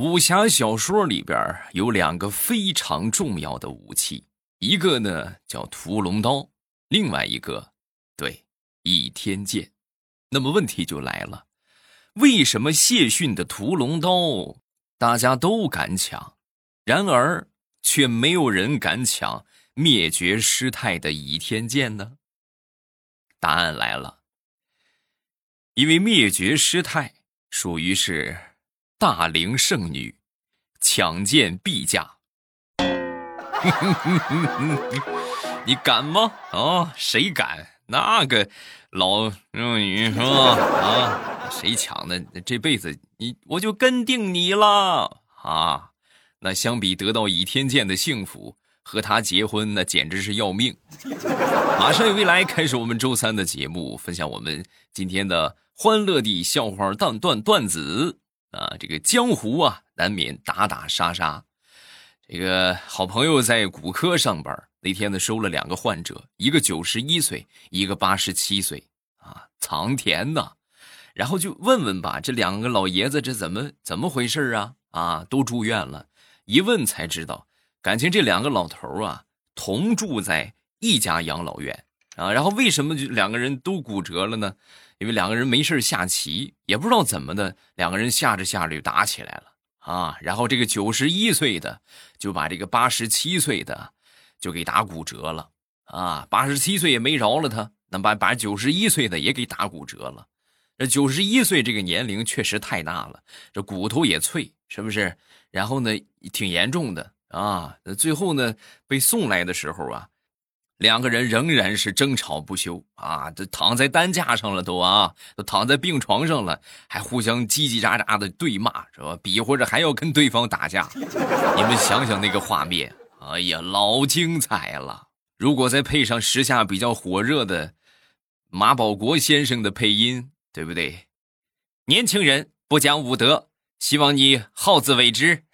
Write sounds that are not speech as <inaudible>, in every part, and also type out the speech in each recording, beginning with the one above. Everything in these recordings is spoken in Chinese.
武侠小说里边有两个非常重要的武器，一个呢叫屠龙刀，另外一个，对，倚天剑。那么问题就来了，为什么谢逊的屠龙刀大家都敢抢，然而却没有人敢抢灭绝师太的倚天剑呢？答案来了，因为灭绝师太属于是。大龄剩女，抢剑必嫁。<laughs> 你敢吗？啊，谁敢？那个老剩女是吧？啊，谁抢的？这辈子你我就跟定你了啊！那相比得到倚天剑的幸福，和他结婚那简直是要命。马上有未来开始我们周三的节目，分享我们今天的欢乐的笑话段段段子。啊，这个江湖啊，难免打打杀杀。这个好朋友在骨科上班，那天呢收了两个患者，一个九十一岁，一个八十七岁，啊，藏田呐。然后就问问吧，这两个老爷子这怎么怎么回事啊？啊，都住院了。一问才知道，感情这两个老头啊，同住在一家养老院啊。然后为什么就两个人都骨折了呢？因为两个人没事下棋，也不知道怎么的，两个人下着下着就打起来了啊！然后这个九十一岁的就把这个八十七岁的就给打骨折了啊！八十七岁也没饶了他，那把把九十一岁的也给打骨折了。这九十一岁这个年龄确实太大了，这骨头也脆，是不是？然后呢，挺严重的啊！最后呢，被送来的时候啊。两个人仍然是争吵不休啊！都躺在担架上了，都啊，都躺在病床上了，还互相叽叽喳喳的对骂，是吧？比划着还要跟对方打架。你们想想那个画面，哎呀，老精彩了！如果再配上时下比较火热的马保国先生的配音，对不对？年轻人不讲武德，希望你好自为之。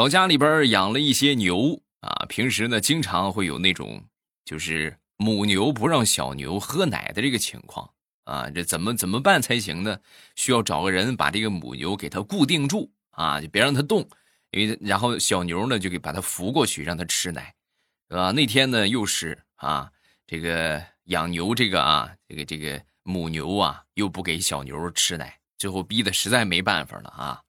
老家里边养了一些牛啊，平时呢经常会有那种就是母牛不让小牛喝奶的这个情况啊，这怎么怎么办才行呢？需要找个人把这个母牛给它固定住啊，就别让它动，因为然后小牛呢就给把它扶过去让它吃奶，是吧？那天呢又是啊，这个养牛这个啊，这个这个母牛啊又不给小牛吃奶，最后逼得实在没办法了啊。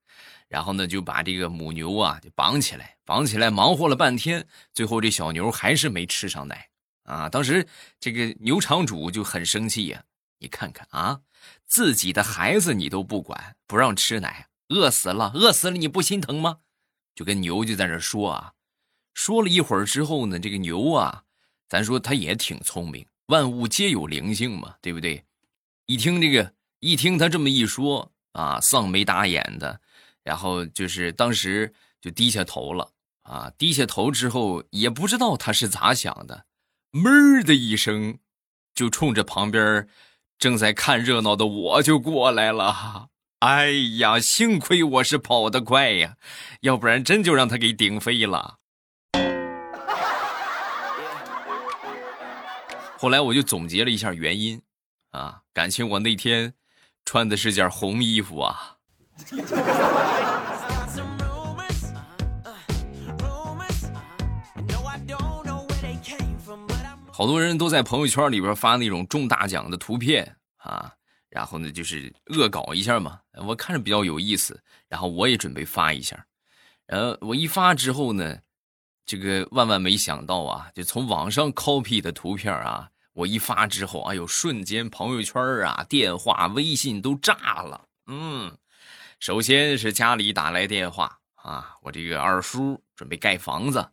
然后呢，就把这个母牛啊就绑起来，绑起来，忙活了半天，最后这小牛还是没吃上奶啊！当时这个牛场主就很生气呀，你看看啊，自己的孩子你都不管，不让吃奶，饿死了，饿死了你不心疼吗？就跟牛就在那说啊，说了一会儿之后呢，这个牛啊，咱说它也挺聪明，万物皆有灵性嘛，对不对？一听这个，一听他这么一说啊，丧眉打眼的。然后就是当时就低下头了啊，低下头之后也不知道他是咋想的，闷的一声，就冲着旁边正在看热闹的我就过来了。哎呀，幸亏我是跑得快呀，要不然真就让他给顶飞了。后来我就总结了一下原因，啊，感情我那天穿的是件红衣服啊。<laughs> 好多人都在朋友圈里边发那种中大奖的图片啊，然后呢就是恶搞一下嘛，我看着比较有意思，然后我也准备发一下，然后我一发之后呢，这个万万没想到啊，就从网上 copy 的图片啊，我一发之后，哎呦，瞬间朋友圈啊、电话、微信都炸了，嗯。首先是家里打来电话啊，我这个二叔准备盖房子，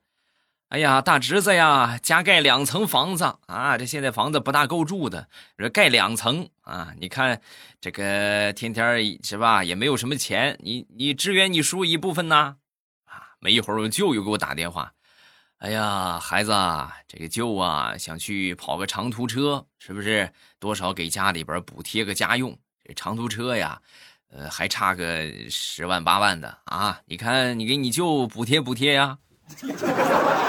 哎呀，大侄子呀，加盖两层房子啊，这现在房子不大够住的，说盖两层啊，你看这个天天是吧，也没有什么钱，你你支援你叔一部分呐，啊，没一会儿我舅又给我打电话，哎呀，孩子啊，这个舅啊想去跑个长途车，是不是多少给家里边补贴个家用？这长途车呀。呃，还差个十万八万的啊！你看，你给你舅补贴补贴呀。<laughs>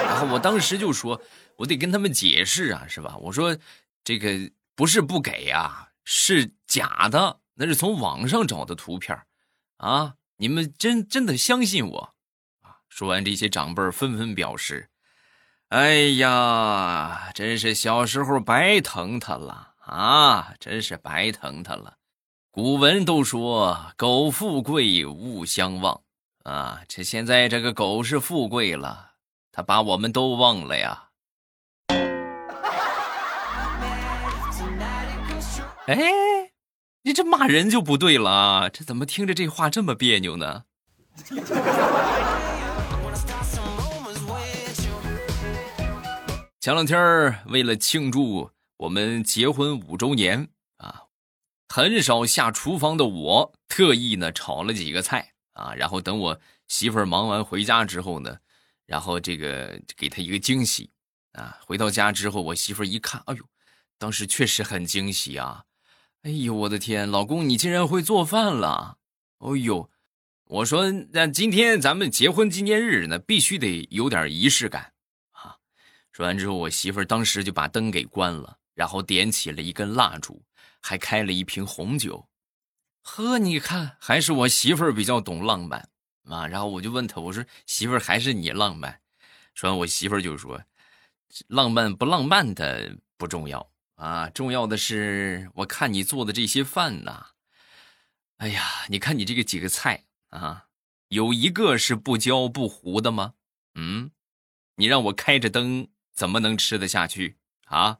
然后我当时就说，我得跟他们解释啊，是吧？我说，这个不是不给呀，是假的，那是从网上找的图片啊！你们真真的相信我啊？说完，这些长辈纷纷表示：“哎呀，真是小时候白疼他了啊！真是白疼他了。古文都说‘苟富贵，勿相忘’啊，这现在这个狗是富贵了，他把我们都忘了呀。”哎，你这骂人就不对了啊，这怎么听着这话这么别扭呢？<laughs> 前两天为了庆祝我们结婚五周年，很少下厨房的我，特意呢炒了几个菜啊，然后等我媳妇儿忙完回家之后呢，然后这个给她一个惊喜啊。回到家之后，我媳妇儿一看，哎呦，当时确实很惊喜啊。哎呦，我的天，老公，你竟然会做饭了！哦呦，我说那今天咱们结婚纪念日呢，必须得有点仪式感啊！说完之后，我媳妇儿当时就把灯给关了，然后点起了一根蜡烛，还开了一瓶红酒。呵，你看，还是我媳妇儿比较懂浪漫啊！然后我就问她，我说媳妇儿还是你浪漫？说完，我媳妇儿就说，浪漫不浪漫的不重要。啊，重要的是，我看你做的这些饭呐，哎呀，你看你这个几个菜啊，有一个是不焦不糊的吗？嗯，你让我开着灯怎么能吃得下去啊？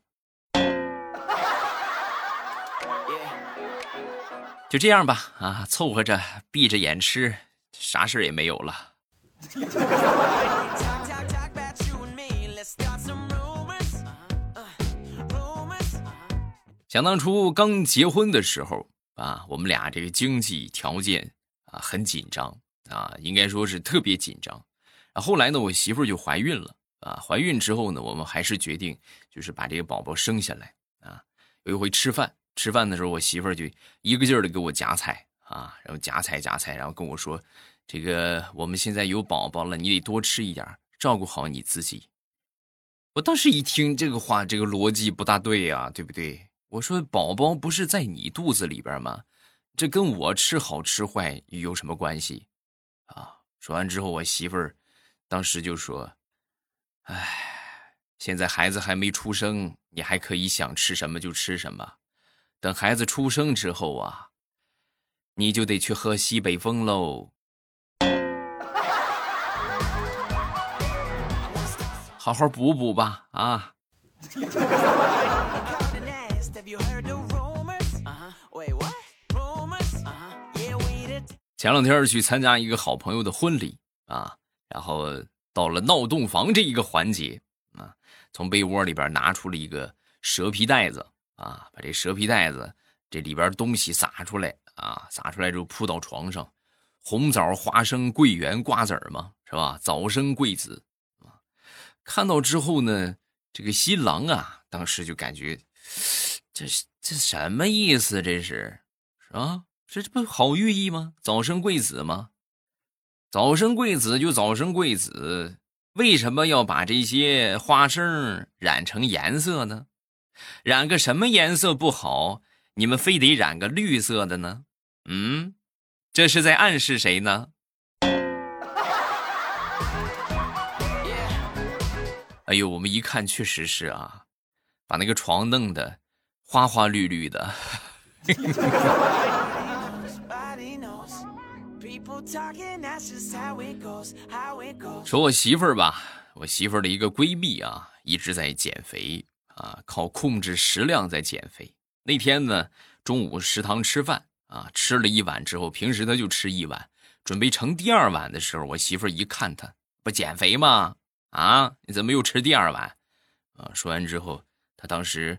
就这样吧，啊，凑合着闭着眼吃，啥事也没有了。想当初刚结婚的时候啊，我们俩这个经济条件啊很紧张啊，应该说是特别紧张。啊，后来呢，我媳妇就怀孕了啊。怀孕之后呢，我们还是决定就是把这个宝宝生下来啊。有一回吃饭，吃饭的时候，我媳妇儿就一个劲儿的给我夹菜啊，然后夹菜夹菜，然后跟我说：“这个我们现在有宝宝了，你得多吃一点，照顾好你自己。”我当时一听这个话，这个逻辑不大对呀，对不对？我说：“宝宝不是在你肚子里边吗？这跟我吃好吃坏有什么关系？”啊！说完之后，我媳妇儿当时就说：“哎，现在孩子还没出生，你还可以想吃什么就吃什么。等孩子出生之后啊，你就得去喝西北风喽。好好补补吧，啊！”前两天去参加一个好朋友的婚礼啊，然后到了闹洞房这一个环节啊，从被窝里边拿出了一个蛇皮袋子啊，把这蛇皮袋子这里边东西撒出来啊，撒出来之后铺到床上，红枣、花生、桂圆、瓜子嘛，是吧？早生贵子啊！看到之后呢，这个新郎啊，当时就感觉。这这什么意思？这是，啊，这这不好寓意吗？早生贵子吗？早生贵子就早生贵子，为什么要把这些花生染成颜色呢？染个什么颜色不好？你们非得染个绿色的呢？嗯，这是在暗示谁呢？哎呦，我们一看确实是啊，把那个床弄的。花花绿绿的。<laughs> 说我媳妇儿吧，我媳妇儿的一个闺蜜啊，一直在减肥啊，靠控制食量在减肥。那天呢，中午食堂吃饭啊，吃了一碗之后，平时他就吃一碗，准备盛第二碗的时候，我媳妇儿一看他不减肥吗？啊，你怎么又吃第二碗？啊，说完之后，他当时。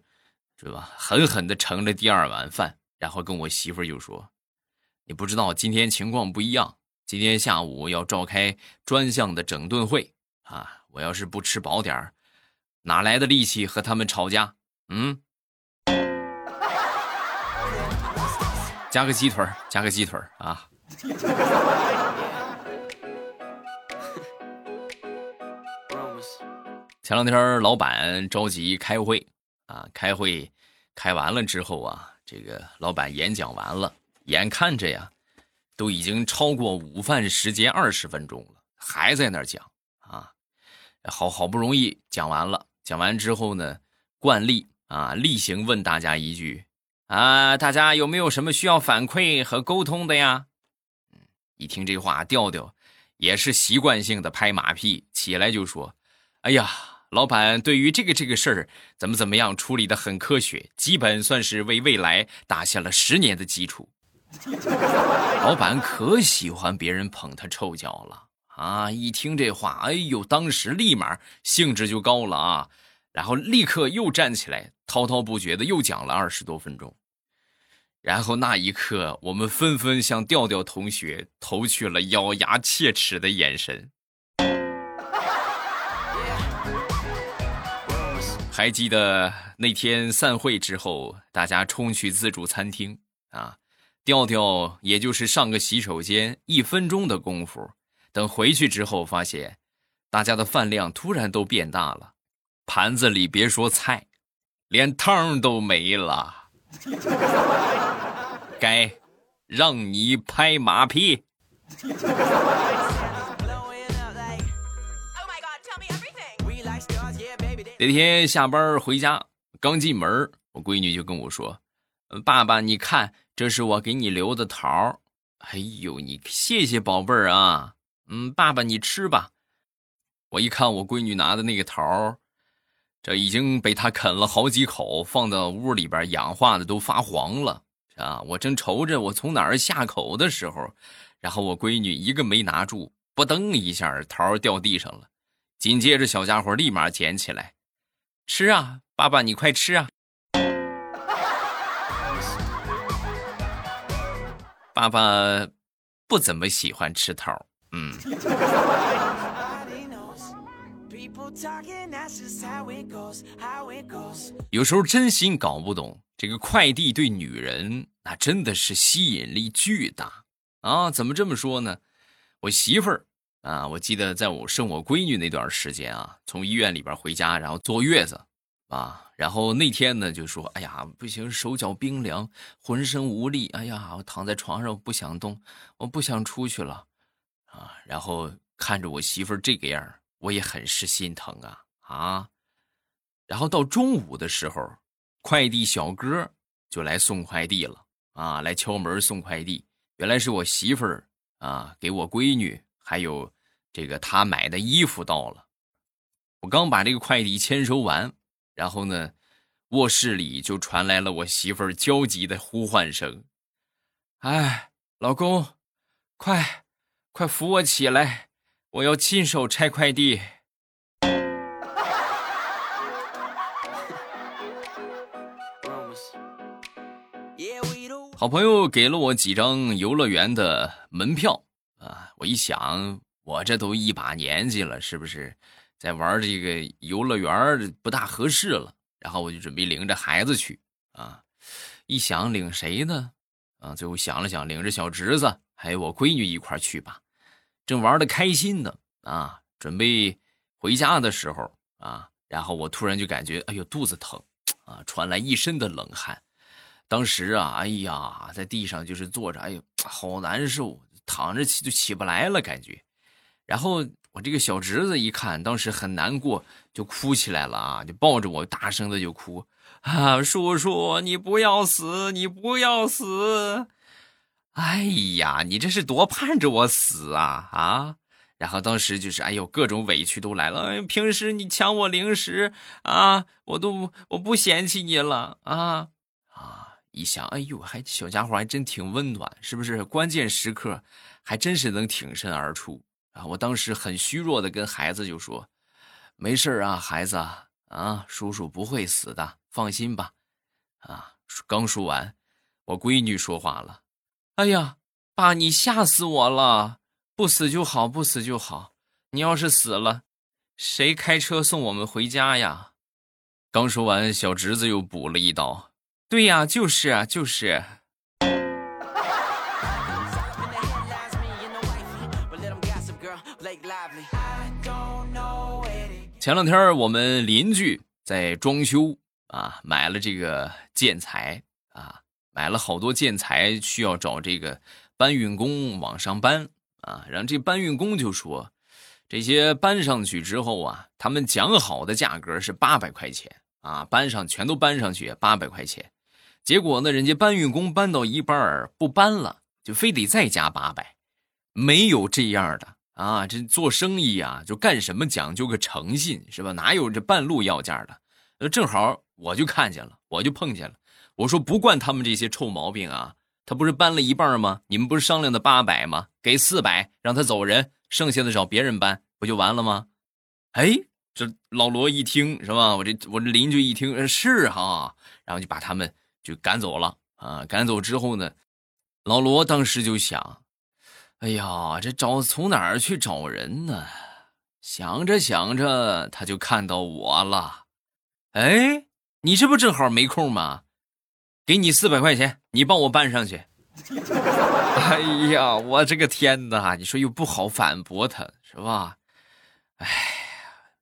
是吧？狠狠的盛了第二碗饭，然后跟我媳妇儿就说：“你不知道今天情况不一样，今天下午要召开专项的整顿会啊！我要是不吃饱点儿，哪来的力气和他们吵架？嗯，加个鸡腿加个鸡腿啊！前两天老板着急开会。”啊，开会，开完了之后啊，这个老板演讲完了，眼看着呀，都已经超过午饭时间二十分钟了，还在那讲啊，好好不容易讲完了，讲完之后呢，惯例啊，例行问大家一句啊，大家有没有什么需要反馈和沟通的呀？嗯，一听这话，调调也是习惯性的拍马屁，起来就说：“哎呀。”老板对于这个这个事儿怎么怎么样处理的很科学，基本算是为未来打下了十年的基础。<laughs> 老板可喜欢别人捧他臭脚了啊！一听这话，哎呦，当时立马兴致就高了啊，然后立刻又站起来，滔滔不绝的又讲了二十多分钟。然后那一刻，我们纷纷向调调同学投去了咬牙切齿的眼神。还记得那天散会之后，大家冲去自助餐厅啊，调调也就是上个洗手间一分钟的功夫，等回去之后发现，大家的饭量突然都变大了，盘子里别说菜，连汤都没了，该让你拍马屁。那天下班回家，刚进门，我闺女就跟我说：“爸爸，你看，这是我给你留的桃哎呦，你谢谢宝贝儿啊！嗯，爸爸你吃吧。我一看我闺女拿的那个桃这已经被她啃了好几口，放到屋里边氧化的都发黄了啊！我正愁着我从哪儿下口的时候，然后我闺女一个没拿住，扑噔一下桃掉地上了，紧接着小家伙立马捡起来。吃啊，爸爸，你快吃啊！爸爸不怎么喜欢吃桃，嗯。有时候真心搞不懂，这个快递对女人那真的是吸引力巨大啊！怎么这么说呢？我媳妇儿。啊，我记得在我生我闺女那段时间啊，从医院里边回家，然后坐月子，啊，然后那天呢就说，哎呀，不行，手脚冰凉，浑身无力，哎呀，我躺在床上不想动，我不想出去了，啊，然后看着我媳妇这个样我也很是心疼啊啊，然后到中午的时候，快递小哥就来送快递了，啊，来敲门送快递，原来是我媳妇儿啊，给我闺女。还有，这个他买的衣服到了，我刚把这个快递签收完，然后呢，卧室里就传来了我媳妇儿焦急的呼唤声：“哎，老公，快，快扶我起来，我要亲手拆快递。”好朋友给了我几张游乐园的门票。啊！我一想，我这都一把年纪了，是不是在玩这个游乐园不大合适了？然后我就准备领着孩子去啊。一想领谁呢？啊，最后想了想，领着小侄子还有我闺女一块去吧。正玩的开心呢，啊，准备回家的时候啊，然后我突然就感觉，哎呦，肚子疼啊，传来一身的冷汗。当时啊，哎呀，在地上就是坐着，哎呦，好难受。躺着起就起不来了，感觉。然后我这个小侄子一看，当时很难过，就哭起来了啊，就抱着我大声的就哭 <laughs> 啊，叔叔你不要死，你不要死！哎呀，你这是多盼着我死啊啊！然后当时就是哎呦，各种委屈都来了。哎，平时你抢我零食啊，我都我不嫌弃你了啊。一想，哎呦，还小家伙还真挺温暖，是不是？关键时刻，还真是能挺身而出啊！我当时很虚弱的跟孩子就说：“没事啊，孩子啊，叔叔不会死的，放心吧。”啊，刚说完，我闺女说话了：“哎呀，爸，你吓死我了！不死就好，不死就好。你要是死了，谁开车送我们回家呀？”刚说完，小侄子又补了一刀。对呀，就是啊，就是。前两天我们邻居在装修啊，买了这个建材啊，买了好多建材，需要找这个搬运工往上搬啊。然后这搬运工就说，这些搬上去之后啊，他们讲好的价格是八百块钱啊，搬上全都搬上去八百块钱。结果呢，人家搬运工搬到一半不搬了，就非得再加八百，没有这样的啊！这做生意啊，就干什么讲究个诚信是吧？哪有这半路要价的？呃，正好我就看见了，我就碰见了。我说不惯他们这些臭毛病啊！他不是搬了一半吗？你们不是商量的八百吗？给四百让他走人，剩下的找别人搬不就完了吗？哎，这老罗一听是吧？我这我这邻居一听是哈，然后就把他们。就赶走了啊！赶走之后呢，老罗当时就想：“哎呀，这找从哪儿去找人呢？”想着想着，他就看到我了。哎，你这不正好没空吗？给你四百块钱，你帮我搬上去。<laughs> 哎呀，我这个天哪！你说又不好反驳他，是吧？哎，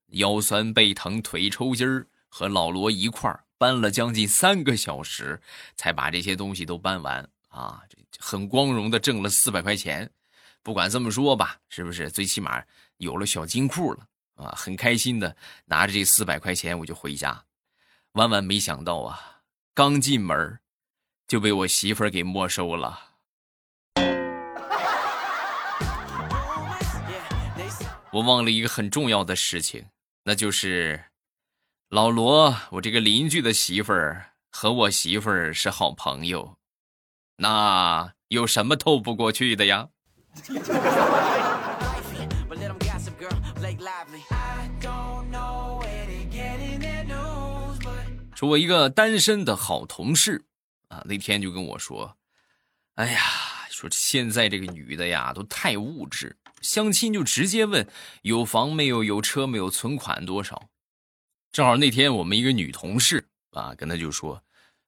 腰酸背疼腿抽筋儿，和老罗一块儿。搬了将近三个小时，才把这些东西都搬完啊！很光荣的挣了四百块钱。不管这么说吧，是不是？最起码有了小金库了啊！很开心的拿着这四百块钱，我就回家。万万没想到啊，刚进门就被我媳妇儿给没收了。我忘了一个很重要的事情，那就是。老罗，我这个邻居的媳妇儿和我媳妇儿是好朋友，那有什么透不过去的呀？<laughs> 说，我一个单身的好同事啊，那天就跟我说：“哎呀，说现在这个女的呀，都太物质，相亲就直接问有房没有，有车没有，存款多少。”正好那天我们一个女同事啊，跟他就说：“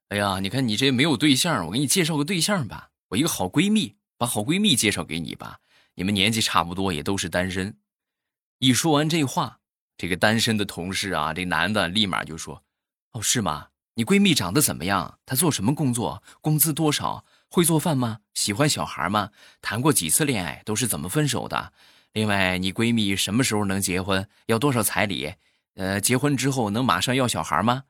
哎呀，你看你这没有对象，我给你介绍个对象吧。我一个好闺蜜，把好闺蜜介绍给你吧。你们年纪差不多，也都是单身。”一说完这话，这个单身的同事啊，这男的立马就说：“哦，是吗？你闺蜜长得怎么样？她做什么工作？工资多少？会做饭吗？喜欢小孩吗？谈过几次恋爱？都是怎么分手的？另外，你闺蜜什么时候能结婚？要多少彩礼？”呃，结婚之后能马上要小孩吗？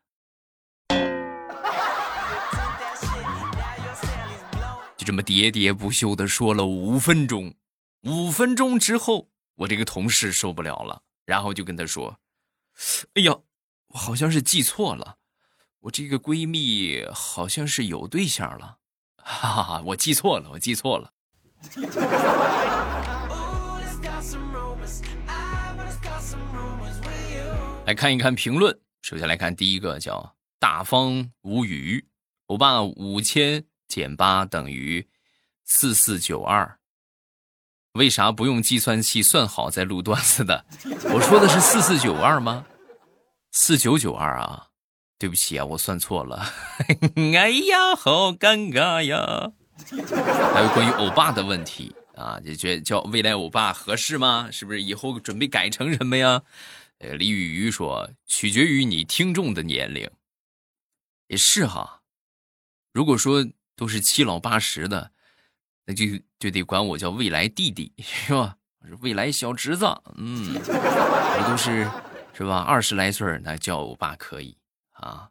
就这么喋喋不休的说了五分钟，五分钟之后，我这个同事受不了了，然后就跟他说：“哎呀，我好像是记错了，我这个闺蜜好像是有对象了，<laughs> 哈哈哈，我记错了，我记错了。<laughs> ”来看一看评论。首先来看第一个，叫大方无语。欧巴五千减八等于四四九二。为啥不用计算器算好再录段子的？我说的是四四九二吗？四九九二啊！对不起啊，我算错了。<laughs> 哎呀，好尴尬呀！还有关于欧巴的问题啊，就觉叫未来欧巴合适吗？是不是以后准备改成什么呀？呃，李雨雨说：“取决于你听众的年龄，也是哈。如果说都是七老八十的，那就就得管我叫未来弟弟，是吧？未来小侄子。嗯，我都是是吧？二十来岁那叫欧巴可以啊，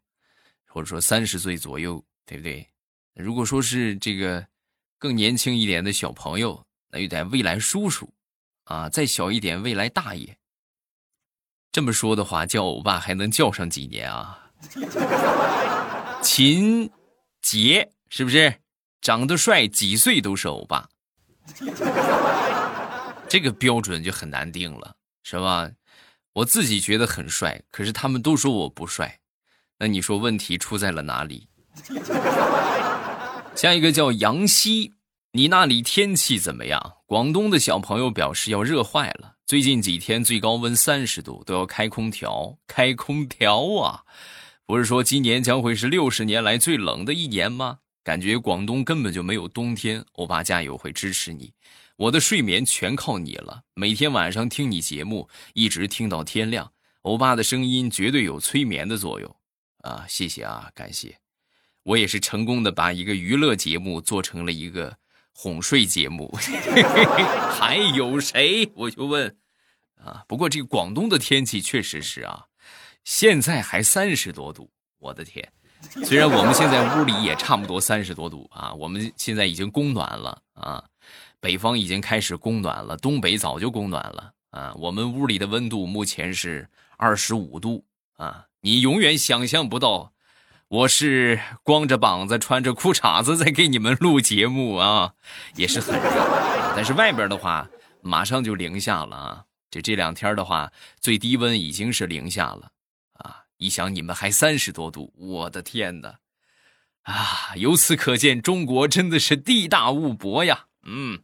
或者说三十岁左右，对不对？如果说是这个更年轻一点的小朋友，那有点未来叔叔啊，再小一点未来大爷。”这么说的话，叫欧巴还能叫上几年啊？<laughs> 秦杰是不是长得帅，几岁都是欧巴？<laughs> 这个标准就很难定了，是吧？我自己觉得很帅，可是他们都说我不帅，那你说问题出在了哪里？<laughs> 下一个叫杨希，你那里天气怎么样？广东的小朋友表示要热坏了。最近几天最高温三十度，都要开空调。开空调啊！不是说今年将会是六十年来最冷的一年吗？感觉广东根本就没有冬天。欧巴加油，会支持你。我的睡眠全靠你了，每天晚上听你节目，一直听到天亮。欧巴的声音绝对有催眠的作用啊，谢谢啊，感谢。我也是成功的把一个娱乐节目做成了一个哄睡节目。<laughs> 还有谁？我就问啊。不过这个广东的天气确实是啊，现在还三十多度，我的天！虽然我们现在屋里也差不多三十多度啊，我们现在已经供暖了啊，北方已经开始供暖了，东北早就供暖了啊。我们屋里的温度目前是二十五度啊，你永远想象不到，我是光着膀子穿着裤衩子在给你们录节目啊，<laughs> 也是很热。但是外边的话，马上就零下了啊，这这两天的话，最低温已经是零下了啊。一想你们还三十多度，我的天哪！啊，由此可见，中国真的是地大物博呀。嗯，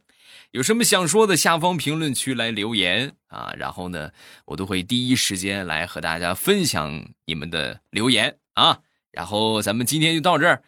有什么想说的，下方评论区来留言啊。然后呢，我都会第一时间来和大家分享你们的留言啊。然后咱们今天就到这儿，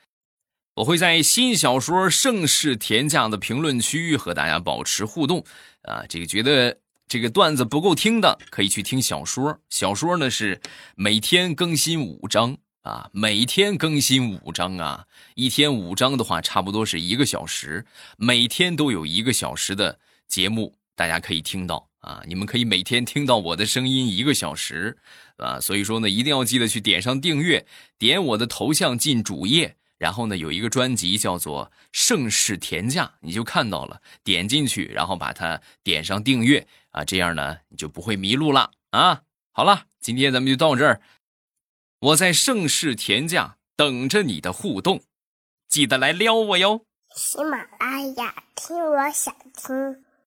我会在新小说《盛世田价》的评论区和大家保持互动啊。这个觉得。这个段子不够听的，可以去听小说。小说呢是每天更新五章啊，每天更新五章啊，一天五章的话，差不多是一个小时，每天都有一个小时的节目，大家可以听到啊。你们可以每天听到我的声音一个小时啊，所以说呢，一定要记得去点上订阅，点我的头像进主页，然后呢有一个专辑叫做《盛世田价》，你就看到了，点进去，然后把它点上订阅。啊，这样呢，你就不会迷路了啊！好了，今天咱们就到这儿，我在盛世田家等着你的互动，记得来撩我哟。喜马拉雅，听我想听。